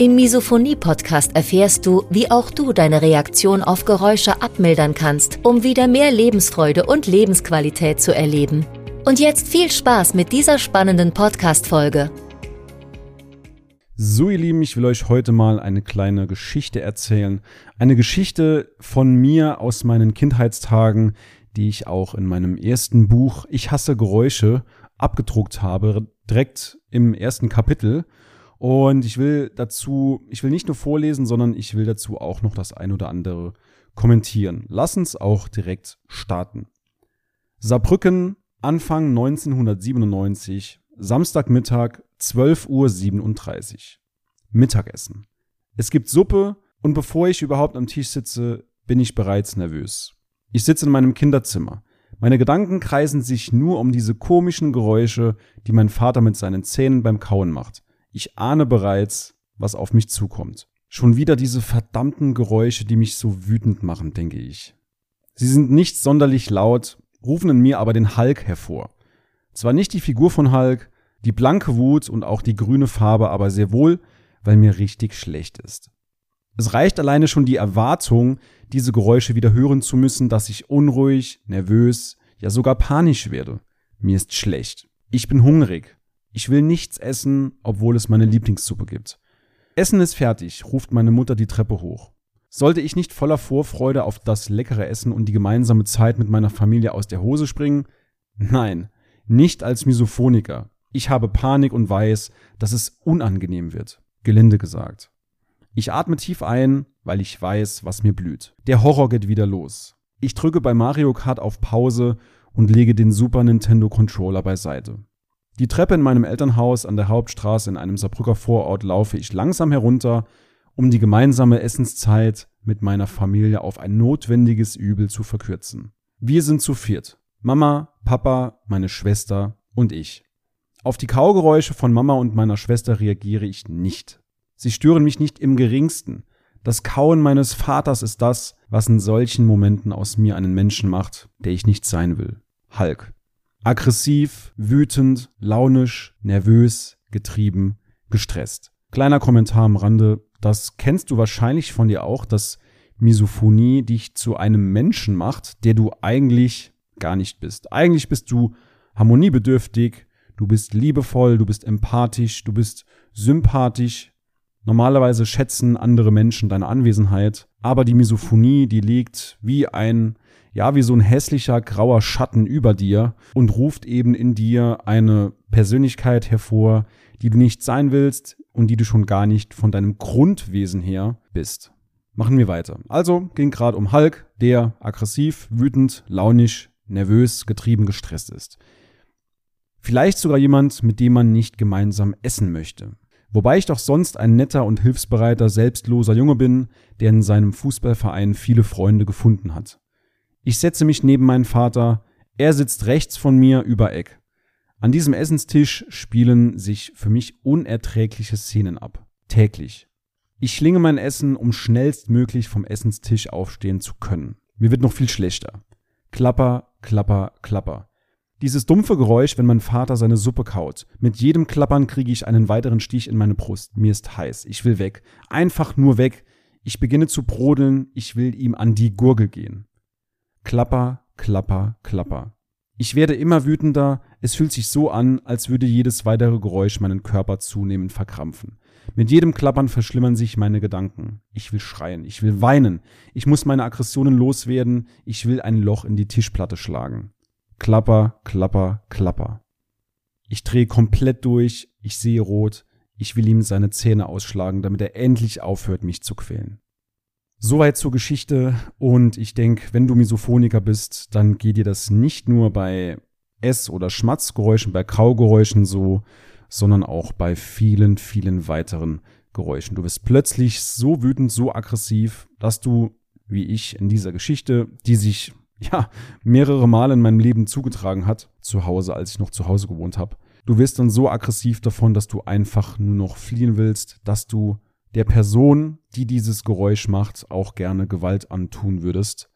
Im Misophonie-Podcast erfährst du, wie auch du deine Reaktion auf Geräusche abmildern kannst, um wieder mehr Lebensfreude und Lebensqualität zu erleben. Und jetzt viel Spaß mit dieser spannenden Podcast-Folge. So, ihr Lieben, ich will euch heute mal eine kleine Geschichte erzählen. Eine Geschichte von mir aus meinen Kindheitstagen, die ich auch in meinem ersten Buch Ich hasse Geräusche abgedruckt habe, direkt im ersten Kapitel. Und ich will dazu, ich will nicht nur vorlesen, sondern ich will dazu auch noch das ein oder andere kommentieren. Lass uns auch direkt starten. Saarbrücken, Anfang 1997, Samstagmittag, 12.37 Uhr. Mittagessen. Es gibt Suppe und bevor ich überhaupt am Tisch sitze, bin ich bereits nervös. Ich sitze in meinem Kinderzimmer. Meine Gedanken kreisen sich nur um diese komischen Geräusche, die mein Vater mit seinen Zähnen beim Kauen macht. Ich ahne bereits, was auf mich zukommt. Schon wieder diese verdammten Geräusche, die mich so wütend machen, denke ich. Sie sind nicht sonderlich laut, rufen in mir aber den Hulk hervor. Zwar nicht die Figur von Hulk, die blanke Wut und auch die grüne Farbe, aber sehr wohl, weil mir richtig schlecht ist. Es reicht alleine schon die Erwartung, diese Geräusche wieder hören zu müssen, dass ich unruhig, nervös, ja sogar panisch werde. Mir ist schlecht. Ich bin hungrig. Ich will nichts essen, obwohl es meine Lieblingssuppe gibt. Essen ist fertig, ruft meine Mutter die Treppe hoch. Sollte ich nicht voller Vorfreude auf das leckere Essen und die gemeinsame Zeit mit meiner Familie aus der Hose springen? Nein, nicht als Misophoniker. Ich habe Panik und weiß, dass es unangenehm wird. Gelinde gesagt. Ich atme tief ein, weil ich weiß, was mir blüht. Der Horror geht wieder los. Ich drücke bei Mario Kart auf Pause und lege den Super Nintendo Controller beiseite. Die Treppe in meinem Elternhaus an der Hauptstraße in einem Saarbrücker Vorort laufe ich langsam herunter, um die gemeinsame Essenszeit mit meiner Familie auf ein notwendiges Übel zu verkürzen. Wir sind zu viert. Mama, Papa, meine Schwester und ich. Auf die Kaugeräusche von Mama und meiner Schwester reagiere ich nicht. Sie stören mich nicht im geringsten. Das Kauen meines Vaters ist das, was in solchen Momenten aus mir einen Menschen macht, der ich nicht sein will. Hulk. Aggressiv, wütend, launisch, nervös, getrieben, gestresst. Kleiner Kommentar am Rande, das kennst du wahrscheinlich von dir auch, dass Misophonie dich zu einem Menschen macht, der du eigentlich gar nicht bist. Eigentlich bist du harmoniebedürftig, du bist liebevoll, du bist empathisch, du bist sympathisch, Normalerweise schätzen andere Menschen deine Anwesenheit, aber die Misophonie, die liegt wie ein, ja, wie so ein hässlicher grauer Schatten über dir und ruft eben in dir eine Persönlichkeit hervor, die du nicht sein willst und die du schon gar nicht von deinem Grundwesen her bist. Machen wir weiter. Also ging gerade um Hulk, der aggressiv, wütend, launisch, nervös, getrieben, gestresst ist. Vielleicht sogar jemand, mit dem man nicht gemeinsam essen möchte. Wobei ich doch sonst ein netter und hilfsbereiter, selbstloser Junge bin, der in seinem Fußballverein viele Freunde gefunden hat. Ich setze mich neben meinen Vater, er sitzt rechts von mir über Eck. An diesem Essenstisch spielen sich für mich unerträgliche Szenen ab. Täglich. Ich schlinge mein Essen, um schnellstmöglich vom Essenstisch aufstehen zu können. Mir wird noch viel schlechter. Klapper, klapper, klapper. Dieses dumpfe Geräusch, wenn mein Vater seine Suppe kaut. Mit jedem Klappern kriege ich einen weiteren Stich in meine Brust. Mir ist heiß. Ich will weg. Einfach nur weg. Ich beginne zu brodeln. Ich will ihm an die Gurgel gehen. Klapper, klapper, klapper. Ich werde immer wütender. Es fühlt sich so an, als würde jedes weitere Geräusch meinen Körper zunehmend verkrampfen. Mit jedem Klappern verschlimmern sich meine Gedanken. Ich will schreien, ich will weinen, ich muss meine Aggressionen loswerden, ich will ein Loch in die Tischplatte schlagen. Klapper, klapper, klapper. Ich drehe komplett durch, ich sehe rot, ich will ihm seine Zähne ausschlagen, damit er endlich aufhört, mich zu quälen. Soweit zur Geschichte und ich denke, wenn du Misophoniker bist, dann geht dir das nicht nur bei Ess- oder Schmatzgeräuschen, bei Kaugeräuschen so, sondern auch bei vielen, vielen weiteren Geräuschen. Du wirst plötzlich so wütend, so aggressiv, dass du, wie ich in dieser Geschichte, die sich ja mehrere Male in meinem Leben zugetragen hat, zu Hause, als ich noch zu Hause gewohnt habe. Du wirst dann so aggressiv davon, dass du einfach nur noch fliehen willst, dass du der Person, die dieses Geräusch macht, auch gerne Gewalt antun würdest.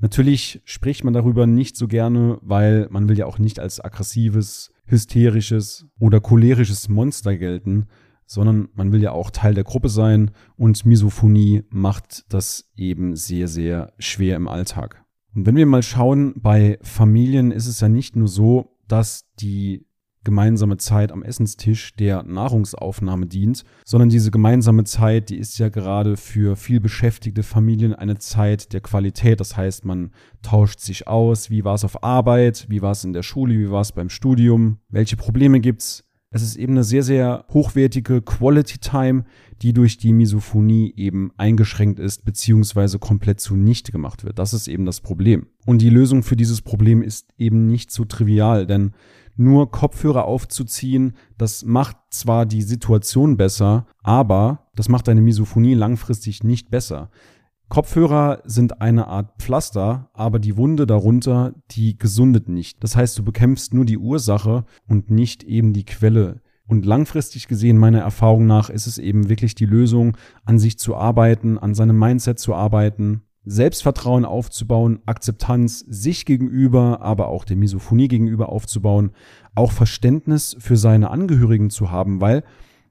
Natürlich spricht man darüber nicht so gerne, weil man will ja auch nicht als aggressives, hysterisches oder cholerisches Monster gelten, sondern man will ja auch Teil der Gruppe sein und Misophonie macht das eben sehr, sehr schwer im Alltag. Und wenn wir mal schauen, bei Familien ist es ja nicht nur so, dass die gemeinsame Zeit am Essenstisch der Nahrungsaufnahme dient, sondern diese gemeinsame Zeit, die ist ja gerade für viel beschäftigte Familien eine Zeit der Qualität. Das heißt, man tauscht sich aus, wie war es auf Arbeit, wie war es in der Schule, wie war es beim Studium, welche Probleme gibt's. Es ist eben eine sehr, sehr hochwertige Quality Time, die durch die Misophonie eben eingeschränkt ist, beziehungsweise komplett zunichte gemacht wird. Das ist eben das Problem. Und die Lösung für dieses Problem ist eben nicht so trivial, denn nur Kopfhörer aufzuziehen, das macht zwar die Situation besser, aber das macht deine Misophonie langfristig nicht besser. Kopfhörer sind eine Art Pflaster, aber die Wunde darunter, die gesundet nicht. Das heißt, du bekämpfst nur die Ursache und nicht eben die Quelle. Und langfristig gesehen, meiner Erfahrung nach, ist es eben wirklich die Lösung, an sich zu arbeiten, an seinem Mindset zu arbeiten, Selbstvertrauen aufzubauen, Akzeptanz sich gegenüber, aber auch der Misophonie gegenüber aufzubauen, auch Verständnis für seine Angehörigen zu haben, weil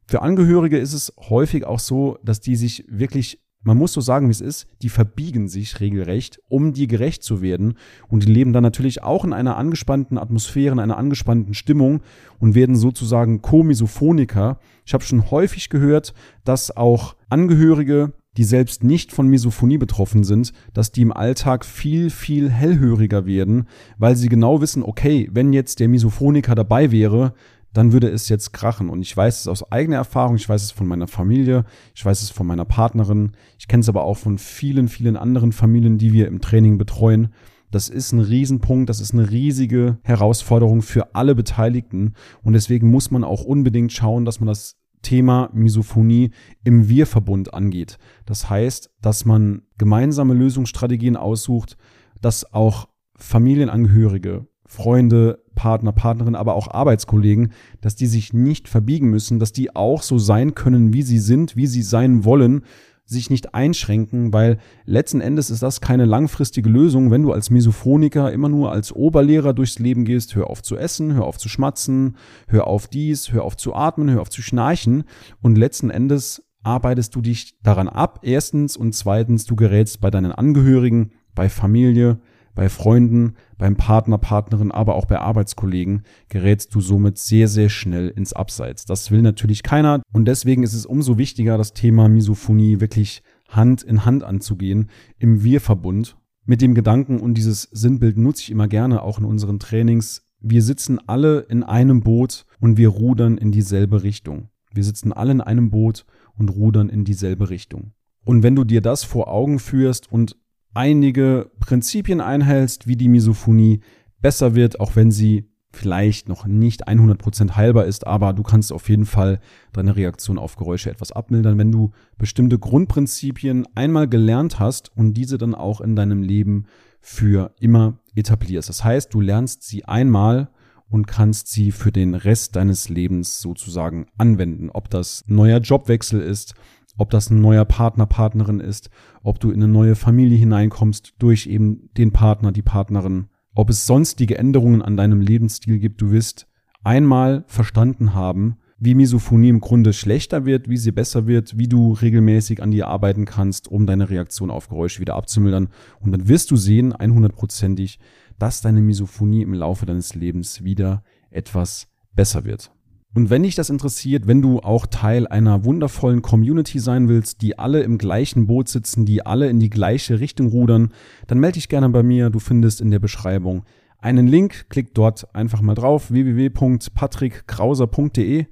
für Angehörige ist es häufig auch so, dass die sich wirklich, man muss so sagen, wie es ist, die verbiegen sich regelrecht, um dir gerecht zu werden und die leben dann natürlich auch in einer angespannten Atmosphäre, in einer angespannten Stimmung und werden sozusagen Komisophoniker. Ich habe schon häufig gehört, dass auch Angehörige die selbst nicht von Misophonie betroffen sind, dass die im Alltag viel, viel hellhöriger werden, weil sie genau wissen, okay, wenn jetzt der Misophoniker dabei wäre, dann würde es jetzt krachen. Und ich weiß es aus eigener Erfahrung, ich weiß es von meiner Familie, ich weiß es von meiner Partnerin, ich kenne es aber auch von vielen, vielen anderen Familien, die wir im Training betreuen. Das ist ein Riesenpunkt, das ist eine riesige Herausforderung für alle Beteiligten. Und deswegen muss man auch unbedingt schauen, dass man das Thema Misophonie im Wir-Verbund angeht. Das heißt, dass man gemeinsame Lösungsstrategien aussucht, dass auch Familienangehörige, Freunde, Partner, Partnerin, aber auch Arbeitskollegen, dass die sich nicht verbiegen müssen, dass die auch so sein können, wie sie sind, wie sie sein wollen sich nicht einschränken, weil letzten Endes ist das keine langfristige Lösung, wenn du als Misophoniker immer nur als Oberlehrer durchs Leben gehst, hör auf zu essen, hör auf zu schmatzen, hör auf dies, hör auf zu atmen, hör auf zu schnarchen. Und letzten Endes arbeitest du dich daran ab, erstens. Und zweitens, du gerätst bei deinen Angehörigen, bei Familie, bei Freunden, beim Partner, Partnerin, aber auch bei Arbeitskollegen gerätst du somit sehr, sehr schnell ins Abseits. Das will natürlich keiner und deswegen ist es umso wichtiger, das Thema Misophonie wirklich Hand in Hand anzugehen im Wir-Verbund. Mit dem Gedanken und dieses Sinnbild nutze ich immer gerne auch in unseren Trainings. Wir sitzen alle in einem Boot und wir rudern in dieselbe Richtung. Wir sitzen alle in einem Boot und rudern in dieselbe Richtung. Und wenn du dir das vor Augen führst und einige Prinzipien einhältst, wie die Misophonie besser wird, auch wenn sie vielleicht noch nicht 100% heilbar ist, aber du kannst auf jeden Fall deine Reaktion auf Geräusche etwas abmildern, wenn du bestimmte Grundprinzipien einmal gelernt hast und diese dann auch in deinem Leben für immer etablierst. Das heißt, du lernst sie einmal und kannst sie für den Rest deines Lebens sozusagen anwenden. Ob das neuer Jobwechsel ist, ob das ein neuer Partner, Partnerin ist, ob du in eine neue Familie hineinkommst durch eben den Partner, die Partnerin, ob es sonstige Änderungen an deinem Lebensstil gibt. Du wirst einmal verstanden haben, wie Misophonie im Grunde schlechter wird, wie sie besser wird, wie du regelmäßig an dir arbeiten kannst, um deine Reaktion auf Geräusche wieder abzumildern. Und dann wirst du sehen, 100%ig, dass deine Misophonie im Laufe deines Lebens wieder etwas besser wird. Und wenn dich das interessiert, wenn du auch Teil einer wundervollen Community sein willst, die alle im gleichen Boot sitzen, die alle in die gleiche Richtung rudern, dann melde dich gerne bei mir. Du findest in der Beschreibung einen Link. Klick dort einfach mal drauf www.patrickkrauser.de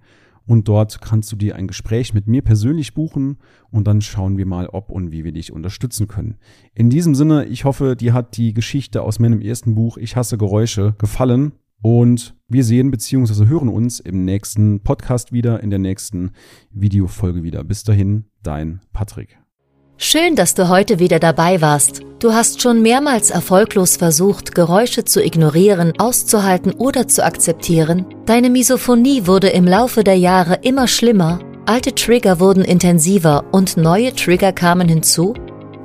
und dort kannst du dir ein Gespräch mit mir persönlich buchen und dann schauen wir mal, ob und wie wir dich unterstützen können. In diesem Sinne, ich hoffe, dir hat die Geschichte aus meinem ersten Buch Ich hasse Geräusche gefallen Und wir sehen bzw. hören uns im nächsten Podcast wieder, in der nächsten Videofolge wieder. Bis dahin, dein Patrick. Schön, dass du heute wieder dabei warst. Du hast schon mehrmals erfolglos versucht, Geräusche zu ignorieren, auszuhalten oder zu akzeptieren. Deine Misophonie wurde im Laufe der Jahre immer schlimmer, alte Trigger wurden intensiver und neue Trigger kamen hinzu?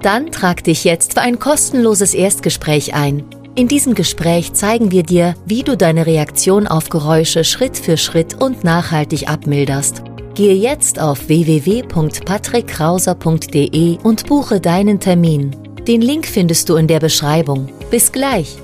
Dann trag dich jetzt für ein kostenloses Erstgespräch ein. In diesem Gespräch zeigen wir dir, wie du deine Reaktion auf Geräusche Schritt für Schritt und nachhaltig abmilderst. Gehe jetzt auf www.patrickkrauser.de und buche deinen Termin. Den Link findest du in der Beschreibung. Bis gleich!